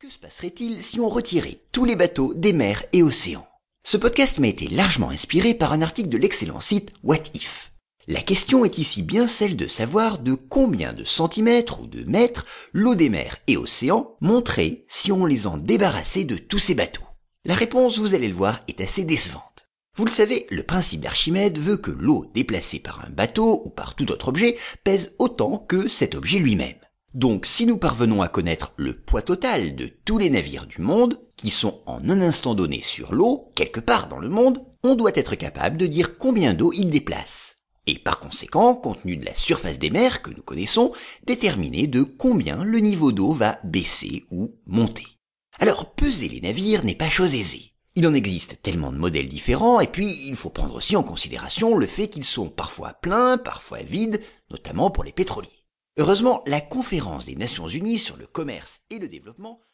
Que se passerait-il si on retirait tous les bateaux des mers et océans? Ce podcast m'a été largement inspiré par un article de l'excellent site What If. La question est ici bien celle de savoir de combien de centimètres ou de mètres l'eau des mers et océans monterait si on les en débarrassait de tous ces bateaux. La réponse, vous allez le voir, est assez décevante. Vous le savez, le principe d'Archimède veut que l'eau déplacée par un bateau ou par tout autre objet pèse autant que cet objet lui-même. Donc si nous parvenons à connaître le poids total de tous les navires du monde, qui sont en un instant donné sur l'eau, quelque part dans le monde, on doit être capable de dire combien d'eau ils déplacent. Et par conséquent, compte tenu de la surface des mers que nous connaissons, déterminer de combien le niveau d'eau va baisser ou monter. Alors peser les navires n'est pas chose aisée. Il en existe tellement de modèles différents, et puis il faut prendre aussi en considération le fait qu'ils sont parfois pleins, parfois vides, notamment pour les pétroliers. Heureusement, la conférence des Nations Unies sur le commerce et le développement